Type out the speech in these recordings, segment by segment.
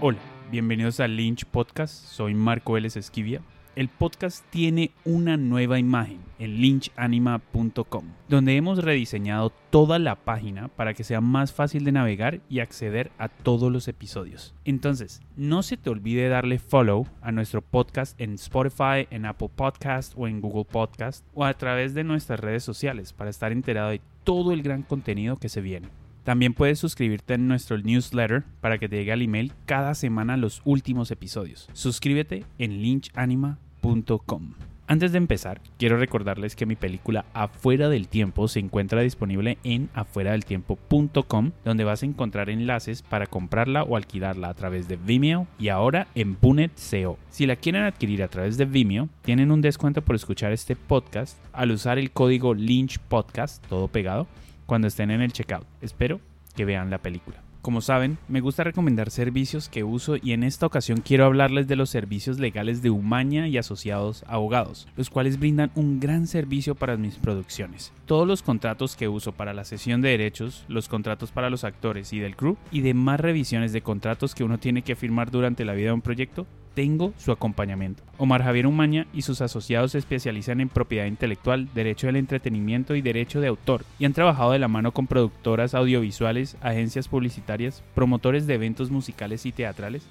Hola, bienvenidos a Lynch Podcast. Soy Marco Vélez Esquivia. El podcast tiene una nueva imagen en lynchanima.com, donde hemos rediseñado toda la página para que sea más fácil de navegar y acceder a todos los episodios. Entonces, no se te olvide darle follow a nuestro podcast en Spotify, en Apple Podcast o en Google Podcast o a través de nuestras redes sociales para estar enterado de todo el gran contenido que se viene. También puedes suscribirte en nuestro newsletter para que te llegue al email cada semana los últimos episodios. Suscríbete en lynchanima.com. Antes de empezar, quiero recordarles que mi película Afuera del Tiempo se encuentra disponible en afueradeltiempo.com, donde vas a encontrar enlaces para comprarla o alquilarla a través de Vimeo y ahora en Punet CO. Si la quieren adquirir a través de Vimeo, tienen un descuento por escuchar este podcast al usar el código Lynch Podcast, todo pegado, cuando estén en el checkout. Espero que vean la película. Como saben, me gusta recomendar servicios que uso y en esta ocasión quiero hablarles de los servicios legales de Umaña y asociados abogados, los cuales brindan un gran servicio para mis producciones. Todos los contratos que uso para la sesión de derechos, los contratos para los actores y del crew y demás revisiones de contratos que uno tiene que firmar durante la vida de un proyecto tengo su acompañamiento. Omar Javier Umaña y sus asociados se especializan en propiedad intelectual, derecho del entretenimiento y derecho de autor, y han trabajado de la mano con productoras audiovisuales, agencias publicitarias, promotores de eventos musicales y teatrales,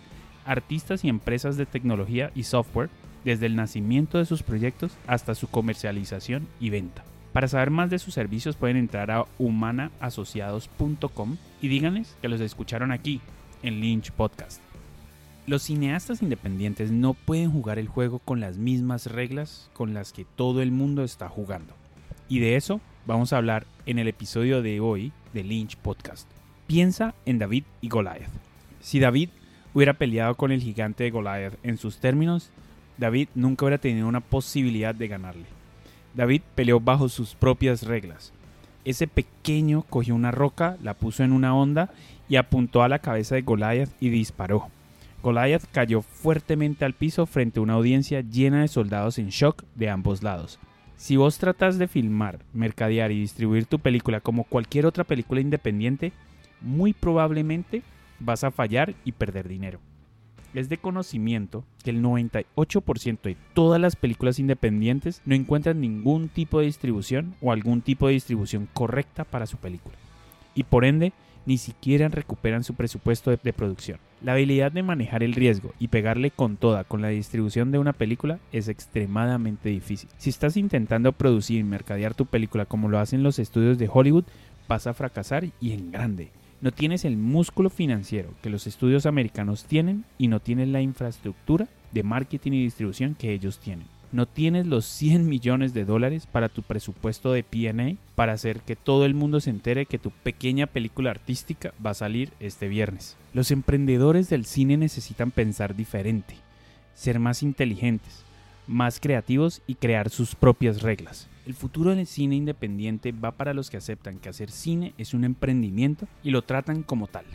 artistas y empresas de tecnología y software, desde el nacimiento de sus proyectos hasta su comercialización y venta. Para saber más de sus servicios pueden entrar a humanaasociados.com y díganles que los escucharon aquí en Lynch Podcast. Los cineastas independientes no pueden jugar el juego con las mismas reglas con las que todo el mundo está jugando. Y de eso vamos a hablar en el episodio de hoy de Lynch Podcast. Piensa en David y Goliath. Si David hubiera peleado con el gigante de Goliath en sus términos, David nunca hubiera tenido una posibilidad de ganarle. David peleó bajo sus propias reglas. Ese pequeño cogió una roca, la puso en una onda y apuntó a la cabeza de Goliath y disparó. Goliath cayó fuertemente al piso frente a una audiencia llena de soldados en shock de ambos lados. Si vos tratas de filmar, mercadear y distribuir tu película como cualquier otra película independiente, muy probablemente vas a fallar y perder dinero. Es de conocimiento que el 98% de todas las películas independientes no encuentran ningún tipo de distribución o algún tipo de distribución correcta para su película. Y por ende, ni siquiera recuperan su presupuesto de, de, producción. La habilidad de manejar el riesgo y pegarle con toda con la distribución de una película es extremadamente difícil. Si estás intentando producir y mercadear tu película como lo hacen los estudios de Hollywood, vas a fracasar y en grande. No tienes el músculo financiero que los estudios americanos tienen y no tienes la infraestructura de marketing y distribución que ellos tienen no tienes los 100 millones de dólares para tu presupuesto de PA para hacer que todo el mundo se entere que tu pequeña película artística va a salir este viernes. Los emprendedores del cine necesitan pensar diferente, ser más inteligentes, más creativos y crear sus propias reglas. El futuro del cine independiente va para los que aceptan que hacer cine es un emprendimiento y lo tratan como tal.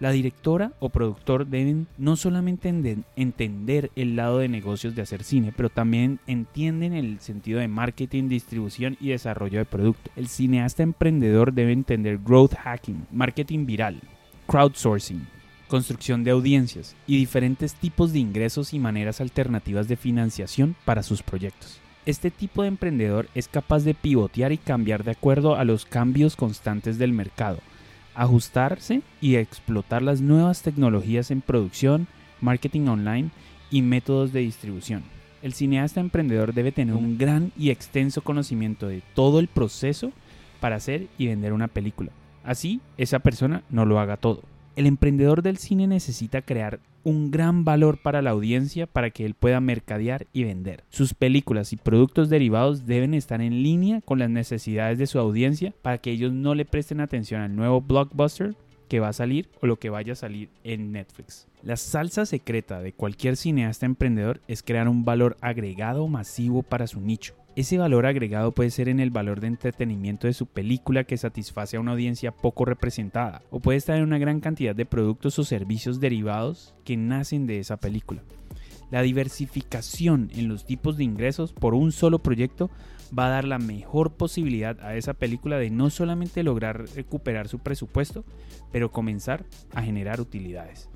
La directora o productor deben no solamente entender el lado de negocios de hacer cine, pero también entienden el sentido de marketing, distribución y desarrollo de producto. El cineasta emprendedor debe entender growth hacking, marketing viral, crowdsourcing, construcción de audiencias y diferentes tipos de ingresos y maneras alternativas de financiación para sus proyectos. Este tipo de emprendedor es capaz de pivotear y cambiar de acuerdo a los cambios constantes del mercado ajustarse y explotar las nuevas tecnologías en producción, marketing online y métodos de distribución. El cineasta emprendedor debe tener un gran y extenso conocimiento de todo el proceso para hacer y vender una película. Así, esa persona no lo haga todo. El emprendedor del cine necesita crear un gran valor para la audiencia para que él pueda mercadear y vender. Sus películas y productos derivados deben estar en línea con las necesidades de su audiencia para que ellos no le presten atención al nuevo blockbuster que va a salir o lo que vaya a salir en Netflix. La salsa secreta de cualquier cineasta emprendedor es crear un valor agregado masivo para su nicho. Ese valor agregado puede ser en el valor de entretenimiento de su película que satisface a una audiencia poco representada, o puede estar en una gran cantidad de productos o servicios derivados que nacen de esa película. La diversificación en los tipos de ingresos por un solo proyecto va a dar la mejor posibilidad a esa película de no solamente lograr recuperar su presupuesto, pero comenzar a generar utilidades.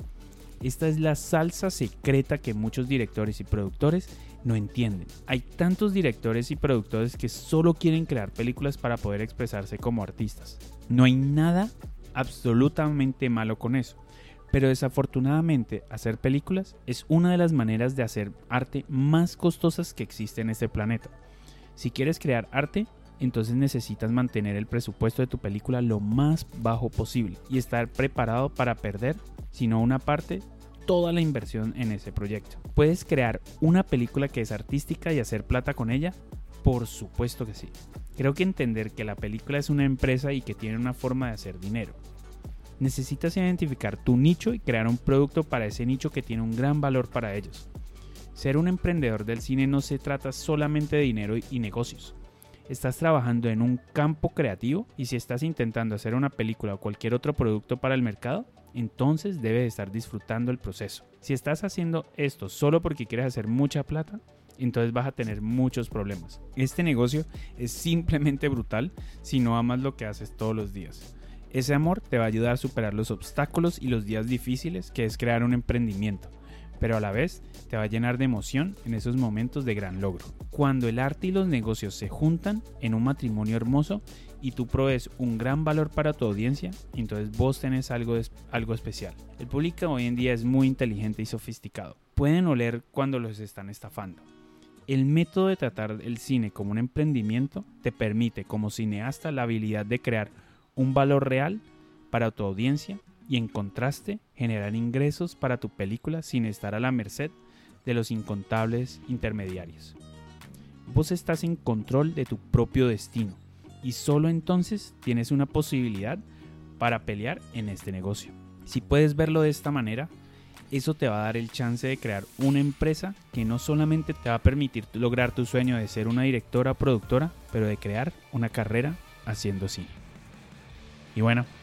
Esta es la salsa secreta que muchos directores y productores no entienden. Hay tantos directores y productores que solo quieren crear películas para poder expresarse como artistas. No hay nada absolutamente malo con eso. Pero desafortunadamente hacer películas es una de las maneras de hacer arte más costosas que existe en este planeta. Si quieres crear arte, entonces necesitas mantener el presupuesto de tu película lo más bajo posible y estar preparado para perder, si no una parte, toda la inversión en ese proyecto. ¿Puedes crear una película que es artística y hacer plata con ella? Por supuesto que sí. Creo que entender que la película es una empresa y que tiene una forma de hacer dinero. Necesitas identificar tu nicho y crear un producto para ese nicho que tiene un gran valor para ellos. Ser un emprendedor del cine no se trata solamente de dinero y negocios. Estás trabajando en un campo creativo y si estás intentando hacer una película o cualquier otro producto para el mercado, entonces debes estar disfrutando el proceso. Si estás haciendo esto solo porque quieres hacer mucha plata, entonces vas a tener muchos problemas. Este negocio es simplemente brutal si no amas lo que haces todos los días. Ese amor te va a ayudar a superar los obstáculos y los días difíciles que es crear un emprendimiento, pero a la vez te va a llenar de emoción en esos momentos de gran logro. Cuando el arte y los negocios se juntan en un matrimonio hermoso y tú provees un gran valor para tu audiencia, entonces vos tenés algo, algo especial. El público hoy en día es muy inteligente y sofisticado. Pueden oler cuando los están estafando. El método de tratar el cine como un emprendimiento te permite como cineasta la habilidad de crear un valor real para tu audiencia y en contraste generar ingresos para tu película sin estar a la merced de los incontables intermediarios. Vos estás en control de tu propio destino y solo entonces tienes una posibilidad para pelear en este negocio. Si puedes verlo de esta manera, eso te va a dar el chance de crear una empresa que no solamente te va a permitir lograr tu sueño de ser una directora productora, pero de crear una carrera haciendo cine. Y bueno,